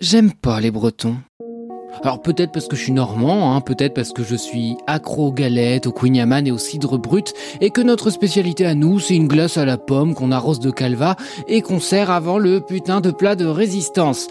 J'aime pas les Bretons. Alors peut-être parce que je suis normand, hein, peut-être parce que je suis accro aux galettes, au queen et au cidre brut, et que notre spécialité à nous, c'est une glace à la pomme qu'on arrose de calva et qu'on sert avant le putain de plat de résistance.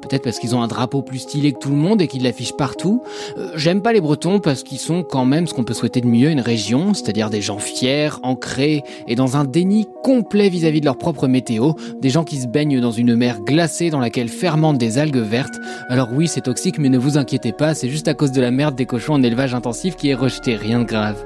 Peut-être parce qu'ils ont un drapeau plus stylé que tout le monde et qu'ils l'affichent partout. Euh, J'aime pas les Bretons parce qu'ils sont quand même ce qu'on peut souhaiter de mieux une région, c'est-à-dire des gens fiers, ancrés et dans un déni complet vis-à-vis de leur propre météo, des gens qui se baignent dans une mer glacée dans laquelle fermentent des algues vertes. Alors oui, c'est toxique, mais ne vous inquiétez pas, c'est juste à cause de la merde des cochons en élevage intensif qui est rejeté, rien de grave.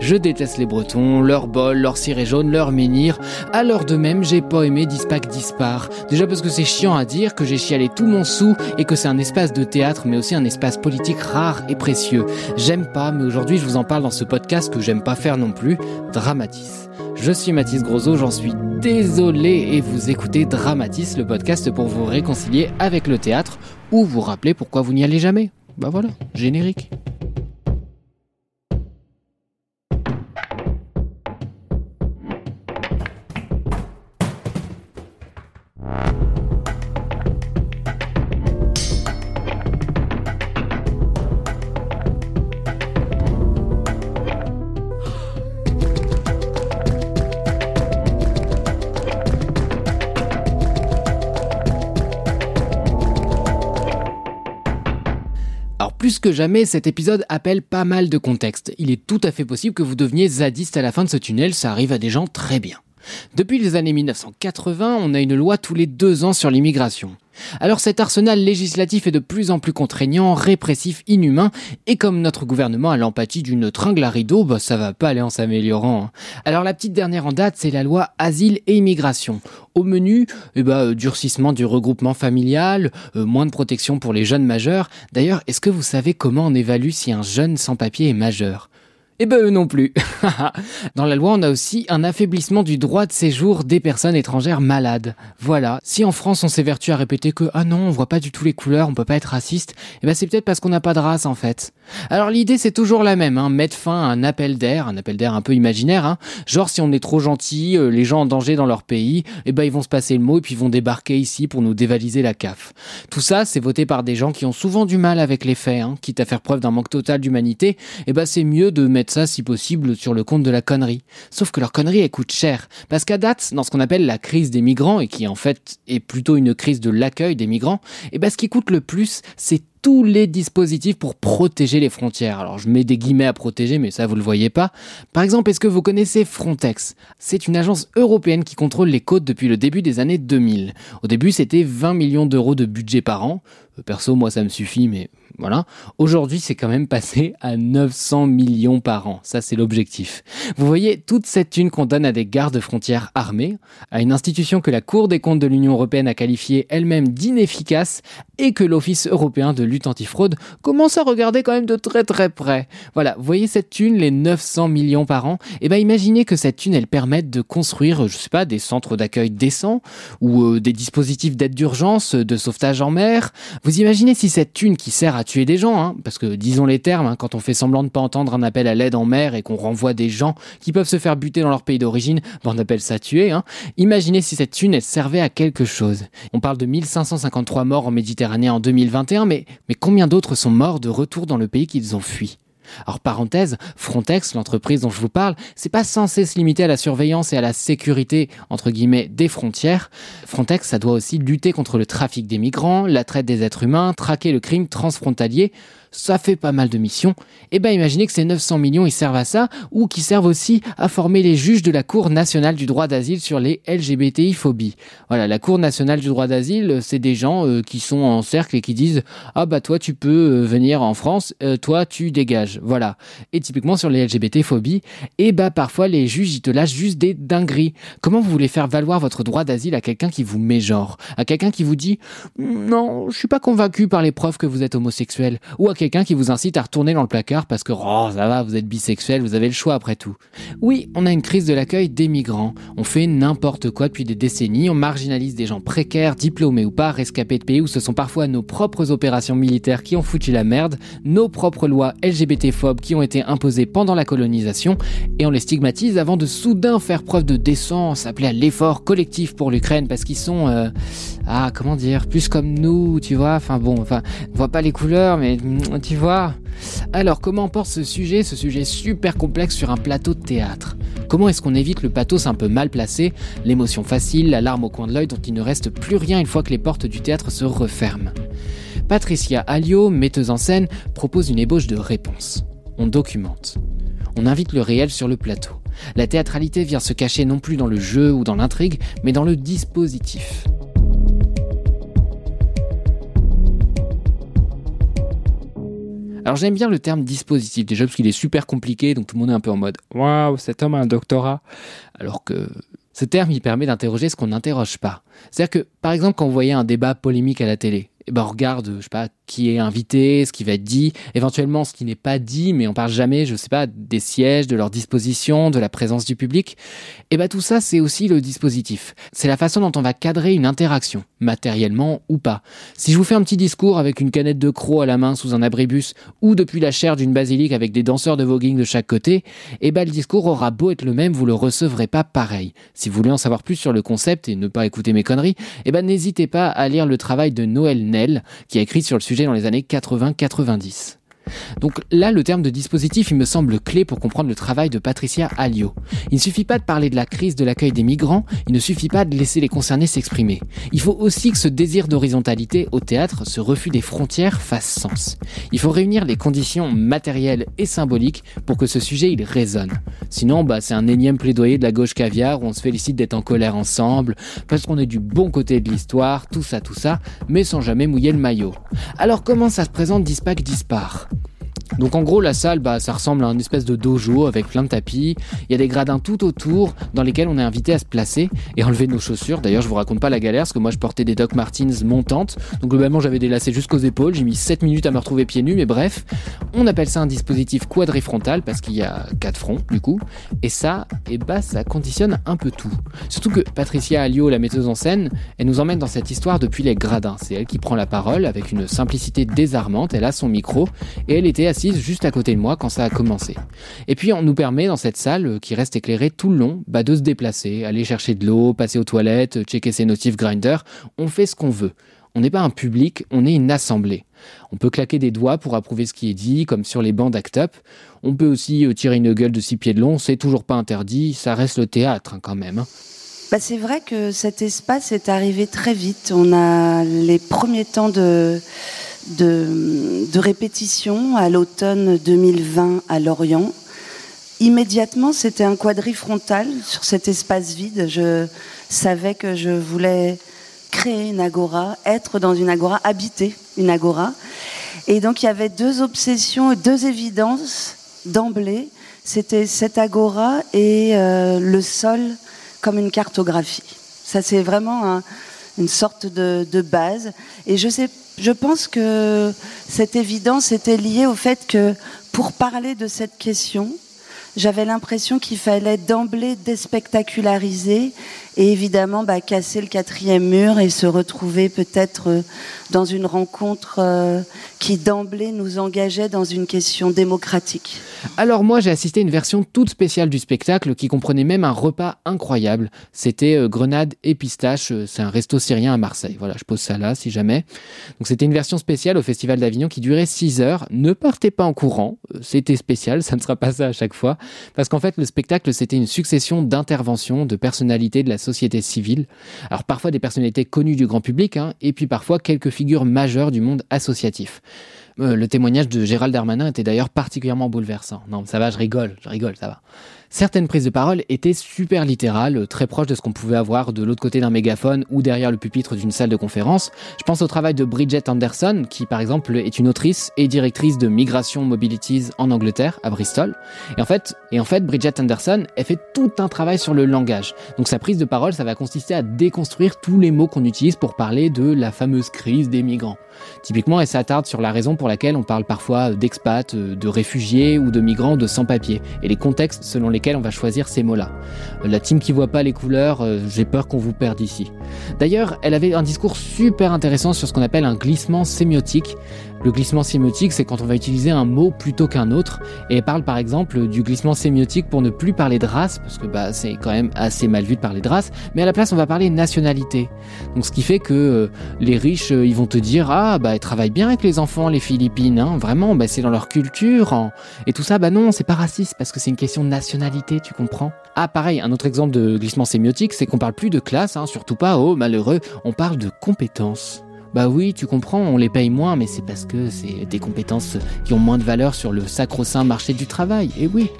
Je déteste les Bretons, leur bol, leur ciré jaune, leur menhir. L'heure de même, j'ai pas aimé Dispac Dispar. Déjà parce que c'est chiant à dire, que j'ai chialé tout mon sou et que c'est un espace de théâtre mais aussi un espace politique rare et précieux. J'aime pas, mais aujourd'hui je vous en parle dans ce podcast que j'aime pas faire non plus, Dramatis. Je suis Mathis Grosot, j'en suis désolé et vous écoutez Dramatis, le podcast pour vous réconcilier avec le théâtre ou vous rappeler pourquoi vous n'y allez jamais. Bah voilà, générique. Alors plus que jamais, cet épisode appelle pas mal de contexte. Il est tout à fait possible que vous deveniez zadiste à la fin de ce tunnel, ça arrive à des gens très bien. Depuis les années 1980, on a une loi tous les deux ans sur l'immigration. Alors cet arsenal législatif est de plus en plus contraignant, répressif, inhumain, et comme notre gouvernement a l'empathie d'une tringle à rideau, bah ça va pas aller en s'améliorant. hein. Alors la petite dernière en date, c'est la loi Asile et Immigration. Au menu, eh ben, euh, durcissement du regroupement familial, euh, moins de protection pour les jeunes majeurs. D'ailleurs, est-ce que vous savez comment on évalue si un jeune sans papier est majeur? Eh ben eux non plus. Dans la loi, on a aussi un affaiblissement du droit de séjour des personnes étrangères malades. Voilà. Si en France on s'évertue à répéter que ah non, on voit pas du tout les couleurs, on peut pas être raciste, eh ben c'est peut-être parce qu'on n'a pas de race en fait. Alors l'idée c'est toujours la même, hein, mettre fin à un appel d'air, un appel d'air un peu imaginaire, hein. genre si on est trop gentil, euh, les gens en danger dans leur pays, eh ben ils vont se passer le mot et puis ils vont débarquer ici pour nous dévaliser la CAF. Tout ça c'est voté par des gens qui ont souvent du mal avec les faits, hein, quitte à faire preuve d'un manque total d'humanité, eh ben c'est mieux de mettre ça si possible sur le compte de la connerie. Sauf que leur connerie elle coûte cher, parce qu'à date, dans ce qu'on appelle la crise des migrants et qui en fait est plutôt une crise de l'accueil des migrants, eh ben ce qui coûte le plus c'est tous les dispositifs pour protéger les frontières. Alors je mets des guillemets à protéger, mais ça vous le voyez pas. Par exemple, est-ce que vous connaissez Frontex? C'est une agence européenne qui contrôle les côtes depuis le début des années 2000. Au début, c'était 20 millions d'euros de budget par an. Perso, moi, ça me suffit, mais voilà. Aujourd'hui, c'est quand même passé à 900 millions par an. Ça, c'est l'objectif. Vous voyez, toute cette thune qu'on donne à des gardes frontières armés, à une institution que la Cour des comptes de l'Union européenne a qualifiée elle-même d'inefficace et que l'Office européen de antifraude commence à regarder quand même de très très près. Voilà, vous voyez cette thune, les 900 millions par an Eh ben, imaginez que cette thune, elle permette de construire, je sais pas, des centres d'accueil décents ou euh, des dispositifs d'aide d'urgence, de sauvetage en mer. Vous imaginez si cette thune qui sert à tuer des gens, hein, parce que disons les termes, hein, quand on fait semblant de pas entendre un appel à l'aide en mer et qu'on renvoie des gens qui peuvent se faire buter dans leur pays d'origine, ben, on appelle ça tuer. Hein. Imaginez si cette thune, elle servait à quelque chose. On parle de 1553 morts en Méditerranée en 2021, mais, mais combien d'autres sont morts de retour dans le pays qu'ils ont fui alors parenthèse, Frontex, l'entreprise dont je vous parle, c'est pas censé se limiter à la surveillance et à la sécurité entre guillemets des frontières. Frontex, ça doit aussi lutter contre le trafic des migrants, la traite des êtres humains, traquer le crime transfrontalier. Ça fait pas mal de missions. Et ben imaginez que ces 900 millions ils servent à ça ou qu'ils servent aussi à former les juges de la Cour nationale du droit d'asile sur les LGBTI phobies. Voilà, la Cour nationale du droit d'asile, c'est des gens euh, qui sont en cercle et qui disent "Ah bah toi tu peux euh, venir en France, euh, toi tu dégages." Voilà. Et typiquement sur les LGBT-phobies, et eh bah parfois les juges ils te lâchent juste des dingueries. Comment vous voulez faire valoir votre droit d'asile à quelqu'un qui vous mégenre, à quelqu'un qui vous dit non, je suis pas convaincu par les preuves que vous êtes homosexuel, ou à quelqu'un qui vous incite à retourner dans le placard parce que oh ça va, vous êtes bisexuel, vous avez le choix après tout. Oui, on a une crise de l'accueil des migrants. On fait n'importe quoi depuis des décennies, on marginalise des gens précaires, diplômés ou pas, rescapés de pays où ce sont parfois nos propres opérations militaires qui ont foutu la merde, nos propres lois LGBT-phobes qui ont été imposées pendant la colonisation, et on les stigmatise avant de soudain faire preuve de décence, appeler à l'effort collectif pour l'Ukraine parce qu'ils sont, euh, ah comment dire, plus comme nous, tu vois, enfin bon, enfin, on voit pas les couleurs, mais tu vois. Alors comment porte ce sujet, ce sujet super complexe sur un plateau de théâtre? Comment est-ce qu'on évite le pathos un peu mal placé, l'émotion facile, la larme au coin de l'œil dont il ne reste plus rien une fois que les portes du théâtre se referment? Patricia Alliot, metteuse en scène, propose une ébauche de réponse. On documente. On invite le réel sur le plateau. La théâtralité vient se cacher non plus dans le jeu ou dans l'intrigue, mais dans le dispositif. Alors j'aime bien le terme dispositif déjà parce qu'il est super compliqué, donc tout le monde est un peu en mode waouh, cet homme a un doctorat. Alors que ce terme il permet d'interroger ce qu'on n'interroge pas. C'est-à-dire que par exemple quand vous voyez un débat polémique à la télé, eh ben on regarde, je sais pas, qui est invité, ce qui va être dit, éventuellement ce qui n'est pas dit, mais on parle jamais, je sais pas, des sièges, de leur disposition, de la présence du public. Et eh ben tout ça, c'est aussi le dispositif. C'est la façon dont on va cadrer une interaction, matériellement ou pas. Si je vous fais un petit discours avec une canette de croc à la main sous un abribus, ou depuis la chair d'une basilique avec des danseurs de voguing de chaque côté, eh ben le discours aura beau être le même, vous le recevrez pas pareil. Si vous voulez en savoir plus sur le concept et ne pas écouter mes conneries, et ben n'hésitez pas à lire le travail de Noël Qui a écrit sur le sujet dans les années 80-90. Donc là, le terme de dispositif, il me semble clé pour comprendre le travail de Patricia Alliot. Il ne suffit pas de parler de la crise de l'accueil des migrants, il ne suffit pas de laisser les concernés s'exprimer. Il faut aussi que ce désir d'horizontalité au théâtre, ce refus des frontières, fasse sens. Il faut réunir les conditions matérielles et symboliques pour que ce sujet il résonne. Sinon, bah, c'est un énième plaidoyer de la gauche caviar où on se félicite d'être en colère ensemble, parce qu'on est du bon côté de l'histoire, tout ça, tout ça, mais sans jamais mouiller le maillot. Alors comment ça se présente Dispac Dispar? Donc en gros la salle bah, ça ressemble à une espèce de dojo avec plein de tapis, il y a des gradins tout autour dans lesquels on est invité à se placer et enlever nos chaussures. D'ailleurs je vous raconte pas la galère parce que moi je portais des Doc Martens montantes, donc globalement j'avais des lacets jusqu'aux épaules, j'ai mis 7 minutes à me retrouver pieds nus mais bref, on appelle ça un dispositif quadrifrontal parce qu'il y a 4 fronts du coup, et ça, et eh bah ça conditionne un peu tout. Surtout que Patricia Alliot, la metteuse en scène, elle nous emmène dans cette histoire depuis les gradins. C'est elle qui prend la parole avec une simplicité désarmante, elle a son micro et elle était assise juste à côté de moi quand ça a commencé. Et puis on nous permet dans cette salle euh, qui reste éclairée tout le long bah, de se déplacer, aller chercher de l'eau, passer aux toilettes, checker ses notifs grinder. On fait ce qu'on veut. On n'est pas un public, on est une assemblée. On peut claquer des doigts pour approuver ce qui est dit, comme sur les bancs d'Act Up. On peut aussi euh, tirer une gueule de six pieds de long, c'est toujours pas interdit, ça reste le théâtre hein, quand même. Hein. Bah c'est vrai que cet espace est arrivé très vite. On a les premiers temps de, de, répétition à l'automne 2020 à Lorient. Immédiatement, c'était un quadrifrontal sur cet espace vide. Je savais que je voulais créer une agora, être dans une agora, habiter une agora. Et donc il y avait deux obsessions, deux évidences d'emblée. C'était cette agora et euh, le sol comme une cartographie. Ça c'est vraiment une sorte de, de, base. Et je sais je pense que cette évidence était liée au fait que pour parler de cette question, j'avais l'impression qu'il fallait d'emblée déspectaculariser et évidemment bah, casser le quatrième mur et se retrouver peut-être euh, dans une rencontre euh, qui d'emblée nous engageait dans une question démocratique. Alors moi j'ai assisté à une version toute spéciale du spectacle qui comprenait même un repas incroyable. C'était euh, grenade et pistache, c'est un resto syrien à Marseille. Voilà, je pose ça là si jamais. Donc c'était une version spéciale au Festival d'Avignon qui durait 6 heures. Ne partez pas en courant, c'était spécial, ça ne sera pas ça à chaque fois. Parce qu'en fait le spectacle c'était une succession d'interventions de personnalités de la société civile. Alors parfois des personnalités connues du grand public, hein, et puis parfois quelques figures majeures du monde associatif. Euh, le témoignage de Gérald Darmanin était d'ailleurs particulièrement bouleversant. Non, ça va, je rigole, je rigole, ça va. Certaines prises de parole étaient super littérales, très proches de ce qu'on pouvait avoir de l'autre côté d'un mégaphone ou derrière le pupitre d'une salle de conférence. Je pense au travail de Bridget Anderson, qui par exemple est une autrice et directrice de Migration Mobilities en Angleterre, à Bristol. Et en fait, et en fait Bridget Anderson, elle fait tout un travail sur le langage. Donc sa prise de parole, ça va consister à déconstruire tous les mots qu'on utilise pour parler de la fameuse crise des migrants. Typiquement, elle s'attarde sur la raison pour laquelle on parle parfois d'expats, de réfugiés ou de migrants de sans-papiers, et les contextes selon lesquels on va choisir ces mots-là. La team qui voit pas les couleurs, euh, j'ai peur qu'on vous perde ici. D'ailleurs, elle avait un discours super intéressant sur ce qu'on appelle un glissement sémiotique. Le glissement sémiotique, c'est quand on va utiliser un mot plutôt qu'un autre. Et parle par exemple du glissement sémiotique pour ne plus parler de race, parce que bah, c'est quand même assez mal vu de parler de race, mais à la place on va parler nationalité. Donc ce qui fait que euh, les riches, ils vont te dire ah bah ils travaillent bien avec les enfants, les Philippines, hein, vraiment, bah, c'est dans leur culture. Et tout ça, bah non, c'est pas raciste parce que c'est une question de nationalité, tu comprends Ah pareil, un autre exemple de glissement sémiotique, c'est qu'on parle plus de classe, hein, surtout pas, oh malheureux, on parle de compétences. Bah oui, tu comprends, on les paye moins, mais c'est parce que c'est des compétences qui ont moins de valeur sur le sacro-saint marché du travail, et oui.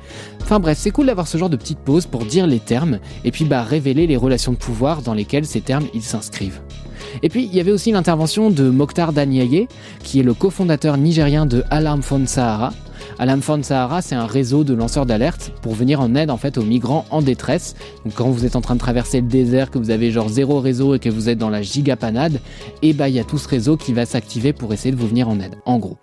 Enfin bref, c'est cool d'avoir ce genre de petite pause pour dire les termes, et puis bah révéler les relations de pouvoir dans lesquelles ces termes ils s'inscrivent. Et puis, il y avait aussi l'intervention de Mokhtar Daniaye, qui est le cofondateur nigérien de Alarm Phone Sahara. Alarm Phone Sahara, c'est un réseau de lanceurs d'alerte pour venir en aide en fait aux migrants en détresse. Donc quand vous êtes en train de traverser le désert, que vous avez genre zéro réseau et que vous êtes dans la gigapanade, et eh bah il y a tout ce réseau qui va s'activer pour essayer de vous venir en aide, en gros.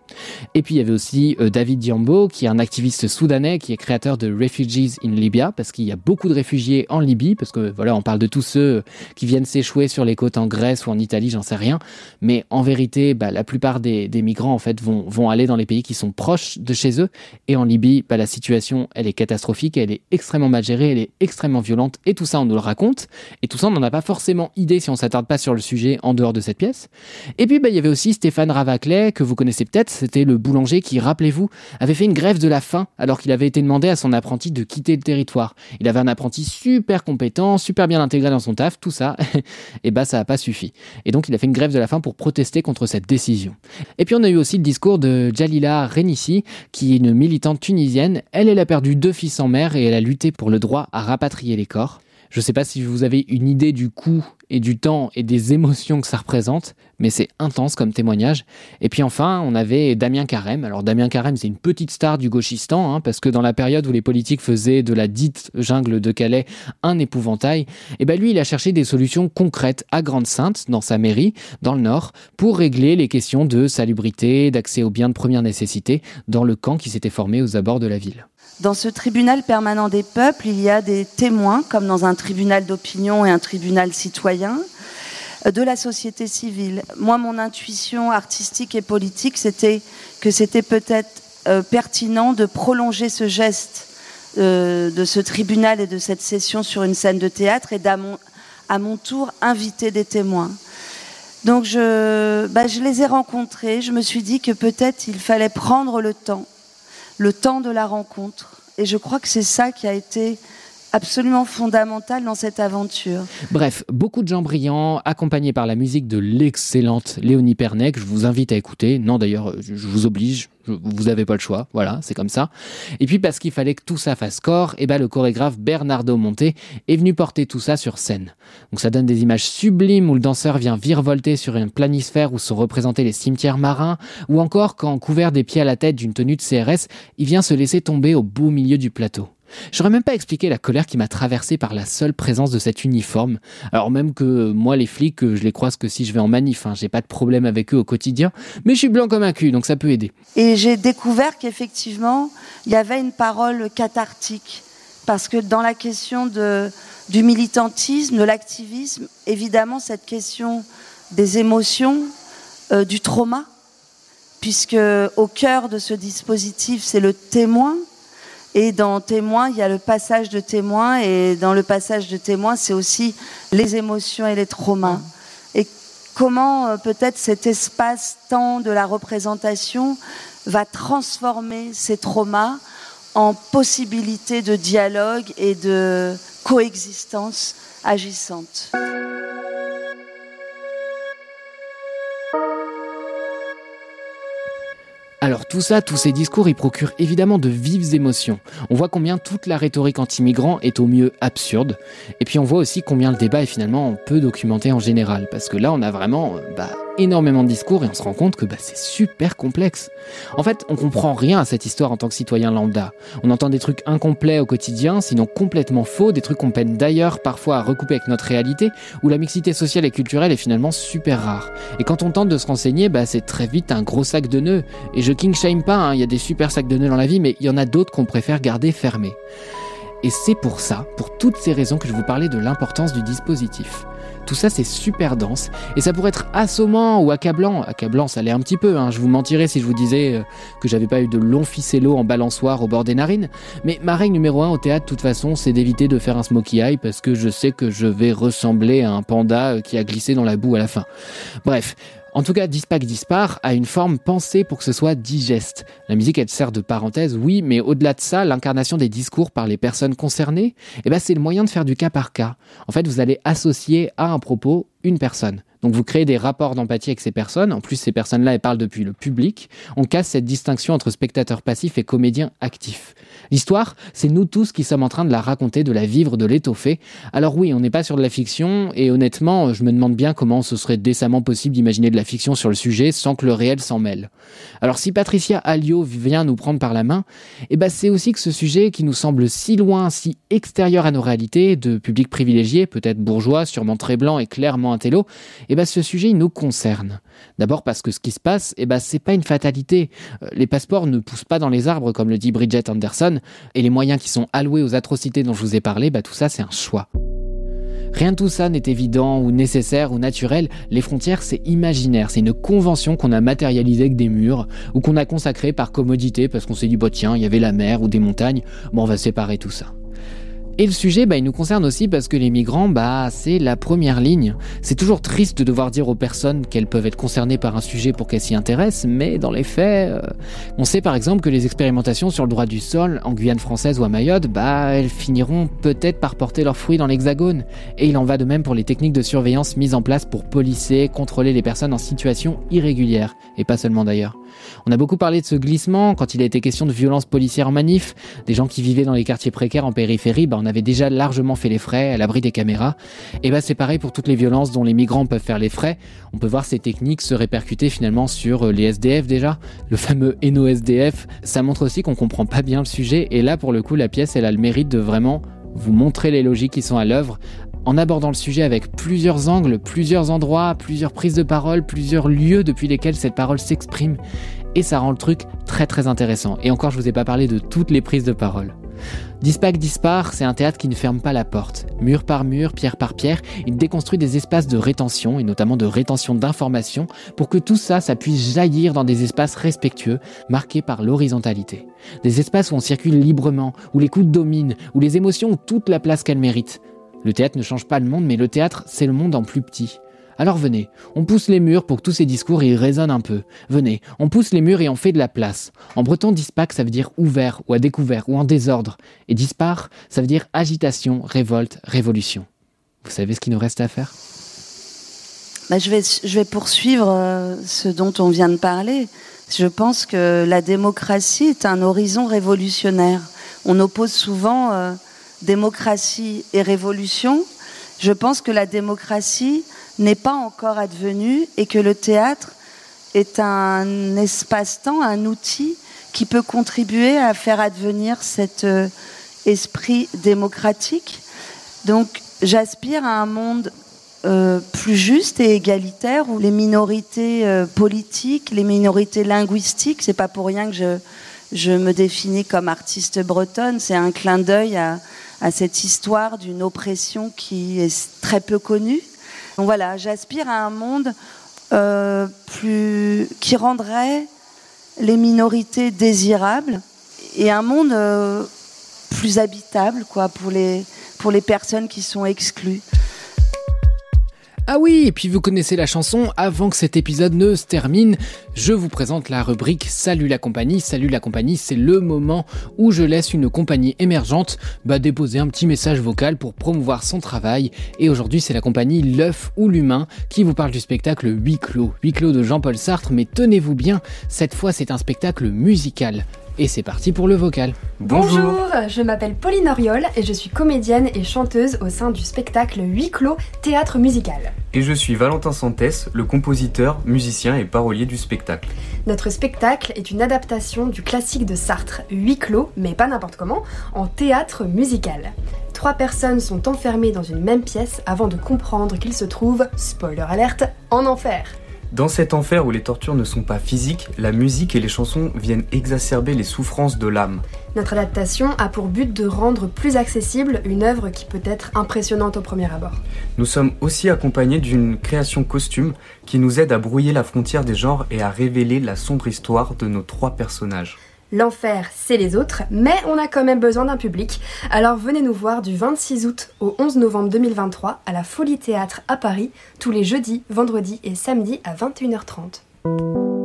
Et puis il y avait aussi euh, David Diambo, qui est un activiste soudanais, qui est créateur de Refugees in Libya, parce qu'il y a beaucoup de réfugiés en Libye, parce que voilà, on parle de tous ceux qui viennent s'échouer sur les côtes en Grèce ou en Italie, j'en sais rien. Mais en vérité, bah, la plupart des, des, migrants en fait vont, vont aller dans les pays qui sont proches de chez eux. Et en Libye, bah, la situation, elle est catastrophique, elle est extrêmement mal gérée, elle est extrêmement violente. Et tout ça, on nous le raconte. Et tout ça, on n'en a pas forcément idée si on s'attarde pas sur le sujet en dehors de cette pièce. Et puis, bah, il y avait aussi Stéphane Ravaclet, que vous connaissez peut-être, c'était le boulanger qui, rappelez-vous, avait fait une grève de la faim alors qu'il avait été demandé à son apprenti de quitter le territoire. Il avait un apprenti super compétent, super bien intégré dans son taf, tout ça, et bah ça n'a pas suffi. Et donc il a fait une grève de la faim pour protester contre cette décision. Et puis on a eu aussi le discours de Jalila Renissi, qui est une militante tunisienne. Elle, elle a perdu deux fils en mer et elle a lutté pour le droit à rapatrier les corps. Je ne sais pas si vous avez une idée du coût et du temps et des émotions que ça représente, mais c'est intense comme témoignage. Et puis enfin, on avait Damien Carême. Alors Damien Carême, c'est une petite star du gauchistan, hein, parce que dans la période où les politiques faisaient de la dite jungle de Calais un épouvantail, et eh ben lui, il a cherché des solutions concrètes à Grande-Sainte, dans sa mairie, dans le Nord, pour régler les questions de salubrité, d'accès aux biens de première nécessité dans le camp qui s'était formé aux abords de la ville. Dans ce tribunal permanent des peuples, il y a des témoins, comme dans un tribunal d'opinion et un tribunal citoyen, euh, de la société civile. Moi, mon intuition artistique et politique, c'était que c'était peut-être euh, pertinent de prolonger ce geste euh, de ce tribunal et de cette session sur une scène de théâtre et d'à mon, à mon tour inviter des témoins. Donc je, bah, je les ai rencontrés, je me suis dit que peut-être il fallait prendre le temps le temps de la rencontre. Et je crois que c'est ça qui a été absolument fondamental dans cette aventure. Bref, beaucoup de gens brillants, accompagnés par la musique de l'excellente Léonie Pernec. Je vous invite à écouter. Non, d'ailleurs, je vous oblige. Vous n'avez pas le choix. Voilà, c'est comme ça. Et puis, parce qu'il fallait que tout ça fasse corps, et eh ben, le chorégraphe Bernardo Monte est venu porter tout ça sur scène. Donc, ça donne des images sublimes où le danseur vient virevolter sur une planisphère où sont représentés les cimetières marins, ou encore quand, couvert des pieds à la tête d'une tenue de CRS, il vient se laisser tomber au beau milieu du plateau. J'aurais même pas expliqué la colère qui m'a traversé par la seule présence de cet uniforme. Alors même que moi, les flics, je les croise que si je vais en manif. Hein, j'ai pas de problème avec eux au quotidien, mais je suis blanc comme un cul, donc ça peut aider. Et j'ai découvert qu'effectivement, il y avait une parole cathartique, parce que dans la question du militantisme, de l'activisme, évidemment, cette question des émotions, euh, du trauma, puisque au cœur de ce dispositif, c'est le témoin et dans témoin, il y a le passage de témoin. Et dans le passage de témoin, c'est aussi les émotions et les traumas. Et comment euh, peut-être cet espace-temps de la représentation va transformer ces traumas en possibilité de dialogue et de coexistence agissante? Alors tout ça, tous ces discours, ils procurent évidemment de vives émotions. On voit combien toute la rhétorique anti-migrant est au mieux absurde, et puis on voit aussi combien le débat est finalement peu documenté en général, parce que là on a vraiment bah, énormément de discours et on se rend compte que bah, c'est super complexe. En fait, on comprend rien à cette histoire en tant que citoyen lambda. On entend des trucs incomplets au quotidien, sinon complètement faux, des trucs qu'on peine d'ailleurs parfois à recouper avec notre réalité, où la mixité sociale et culturelle est finalement super rare. Et quand on tente de se renseigner, bah, c'est très vite un gros sac de nœuds. Et je king shame pas, hein, il y a des super sacs de nœuds dans la vie, mais il y en a d'autres qu'on préfère garder fermés. Et c'est pour ça, pour toutes ces raisons, que je vous parlais de l'importance du dispositif. Tout ça, c'est super dense et ça pourrait être assommant ou accablant. Accablant, ça l'est un petit peu. Hein. Je vous mentirais si je vous disais euh, que j'avais pas eu de longs ficellos en balançoire au bord des narines. Mais ma règle numéro un au théâtre, de toute façon, c'est d'éviter de faire un smokey eye parce que je sais que je vais ressembler à un panda euh, qui a glissé dans la boue à la fin. Bref, en tout cas, Dispac Dispar a une forme pensée pour que ce soit digeste. La musique, elle sert de parenthèse, oui, mais au-delà de ça, l'incarnation des discours par les personnes concernées, eh ben, c'est le moyen de faire du cas par cas. En fait, vous allez associer à un propos une personne. Donc vous créez des rapports d'empathie avec ces personnes. En plus, ces personnes-là, elles parlent depuis le public. On casse cette distinction entre spectateur passif et comédien actif. L'histoire, c'est nous tous qui sommes en train de la raconter, de la vivre, de l'étoffer. Alors oui, on n'est pas sur de la fiction, et honnêtement, je me demande bien comment ce serait décemment possible d'imaginer de la fiction sur le sujet sans que le réel s'en mêle. Alors si Patricia Alliot vient nous prendre par la main, eh ben c'est aussi que ce sujet qui nous semble si loin, si extérieur à nos réalités, de public privilégié, peut-être bourgeois, sûrement très blanc et clairement eh ben ce sujet il nous concerne. D'abord parce que ce qui se passe, eh ben c'est pas une fatalité. Euh, les passeports ne poussent pas dans les arbres comme le dit Bridget Anderson, et les moyens qui sont alloués aux atrocités dont je vous ai parlé, bah tout ça c'est un choix. Rien de tout ça n'est évident ou nécessaire ou naturel. Les frontières, c'est imaginaire. C'est une convention qu'on a matérialisée avec des murs ou qu'on a consacrée par commodité parce qu'on s'est dit, bah tiens, il y avait la mer ou des montagnes. Bon, on va séparer tout ça. Et le sujet, bah, il nous concerne aussi parce que les migrants, bah, c'est la première ligne. C'est toujours triste de devoir dire aux personnes qu'elles peuvent être concernées par un sujet pour qu'elles s'y intéressent, mais dans les faits, euh, on sait par exemple que les expérimentations sur le droit du sol en Guyane française ou à Mayotte, bah, elles finiront peut-être par porter leurs fruits dans l'Hexagone. Et il en va de même pour les techniques de surveillance mises en place pour policer, contrôler les personnes en situation irrégulière, et pas seulement d'ailleurs. On a beaucoup parlé de ce glissement quand il a été question de violences policières en manif, des gens qui vivaient dans les quartiers précaires en périphérie, bah on avait déjà largement fait les frais à l'abri des caméras. Et bah c'est pareil pour toutes les violences dont les migrants peuvent faire les frais. On peut voir ces techniques se répercuter finalement sur euh, les SDF déjà, le fameux Eno SDF. Ça montre aussi qu'on comprend pas bien le sujet et là pour le coup la pièce elle a le mérite de vraiment vous montrer les logiques qui sont à l'œuvre en abordant le sujet avec plusieurs angles, plusieurs endroits, plusieurs prises de parole, plusieurs lieux depuis lesquels cette parole s'exprime. Et ça rend le truc très très intéressant. Et encore, je vous ai pas parlé de toutes les prises de parole. Dispac Dispar, c'est un théâtre qui ne ferme pas la porte. Mur par mur, pierre par pierre, il déconstruit des espaces de rétention, et notamment de rétention d'informations, pour que tout ça, ça puisse jaillir dans des espaces respectueux, marqués par l'horizontalité. Des espaces où on circule librement, où l'écoute domine, où les émotions ont toute la place qu'elles méritent. Le théâtre ne change pas le monde, mais le théâtre, c'est le monde en plus petit. Alors venez, on pousse les murs pour que tous ces discours y résonnent un peu. Venez, on pousse les murs et on fait de la place. En breton, dispac, ça veut dire ouvert ou à découvert ou en désordre. Et dispar, ça veut dire agitation, révolte, révolution. Vous savez ce qu'il nous reste à faire? Bah, je, vais, je vais poursuivre euh, ce dont on vient de parler. Je pense que la démocratie est un horizon révolutionnaire. On oppose souvent euh, démocratie et révolution. Je pense que la démocratie n'est pas encore advenue et que le théâtre est un espace-temps, un outil qui peut contribuer à faire advenir cet euh, esprit démocratique. Donc j'aspire à un monde euh, plus juste et égalitaire où les minorités euh, politiques, les minorités linguistiques, c'est pas pour rien que je, je me définis comme artiste bretonne, c'est un clin d'œil à, à cette histoire d'une oppression qui est très peu connue. Donc voilà, j'aspire à un monde euh, plus, qui rendrait les minorités désirables et un monde euh, plus habitable quoi, pour, les, pour les personnes qui sont exclues. Ah oui, et puis vous connaissez la chanson, avant que cet épisode ne se termine, je vous présente la rubrique Salut la compagnie. Salut la compagnie, c'est le moment où je laisse une compagnie émergente bah, déposer un petit message vocal pour promouvoir son travail. Et aujourd'hui, c'est la compagnie L'œuf ou l'humain qui vous parle du spectacle Huit clos. Huit clos de Jean-Paul Sartre, mais tenez-vous bien, cette fois c'est un spectacle musical. Et c'est parti pour le vocal. Bonjour, je m'appelle Pauline Oriol et je suis comédienne et chanteuse au sein du spectacle Huit clos théâtre musical. Et je suis Valentin Santès, le compositeur, musicien et parolier du spectacle. Notre spectacle est une adaptation du classique de Sartre, Huit clos, mais pas n'importe comment, en théâtre musical. Trois personnes sont enfermées dans une même pièce avant de comprendre qu'ils se trouvent, spoiler alerte, en enfer. Dans cet enfer où les tortures ne sont pas physiques, la musique et les chansons viennent exacerber les souffrances de l'âme. Notre adaptation a pour but de rendre plus accessible une œuvre qui peut être impressionnante au premier abord. Nous sommes aussi accompagnés d'une création costume qui nous aide à brouiller la frontière des genres et à révéler la sombre histoire de nos trois personnages. L'enfer, c'est les autres, mais on a quand même besoin d'un public. Alors venez nous voir du 26 août au 11 novembre 2023 à la Folie Théâtre à Paris, tous les jeudis, vendredis et samedis à 21h30.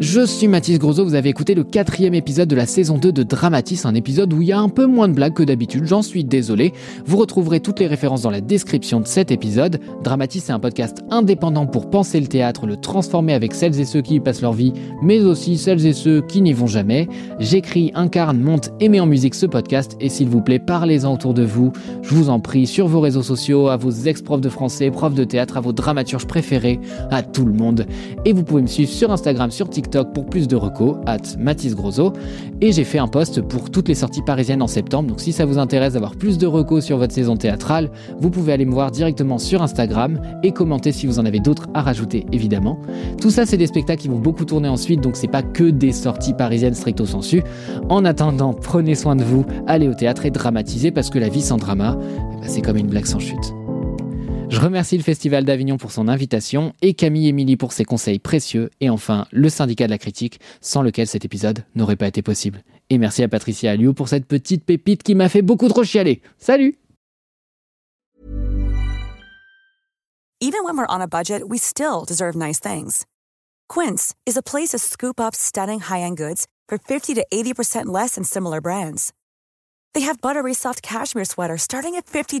Je suis Mathis Grosso, vous avez écouté le quatrième épisode de la saison 2 de Dramatis, un épisode où il y a un peu moins de blagues que d'habitude, j'en suis désolé. Vous retrouverez toutes les références dans la description de cet épisode. Dramatis c'est un podcast indépendant pour penser le théâtre, le transformer avec celles et ceux qui y passent leur vie, mais aussi celles et ceux qui n'y vont jamais. J'écris, incarne, monte et mets en musique ce podcast, et s'il vous plaît, parlez-en autour de vous, je vous en prie, sur vos réseaux sociaux, à vos ex-profs de français, profs de théâtre, à vos dramaturges préférés, à tout le monde. Et vous pouvez me suivre sur Instagram, sur TikTok, pour plus de recos, at Mathis Grosso. Et j'ai fait un post pour toutes les sorties parisiennes en septembre. Donc si ça vous intéresse d'avoir plus de recos sur votre saison théâtrale, vous pouvez aller me voir directement sur Instagram et commenter si vous en avez d'autres à rajouter, évidemment. Tout ça, c'est des spectacles qui vont beaucoup tourner ensuite, donc c'est pas que des sorties parisiennes stricto sensu. En attendant, prenez soin de vous, allez au théâtre et dramatisez parce que la vie sans drama, eh ben, c'est comme une blague sans chute. Je remercie le Festival d'Avignon pour son invitation et Camille Émilie pour ses conseils précieux et enfin le syndicat de la critique sans lequel cet épisode n'aurait pas été possible. Et merci à Patricia Alliou pour cette petite pépite qui m'a fait beaucoup trop chialer. Salut Even when we're on a budget, we still deserve nice things. Quince is a place to scoop up stunning high-end goods for 50 to 80% less than similar brands. They have buttery soft cashmere sweaters starting at $50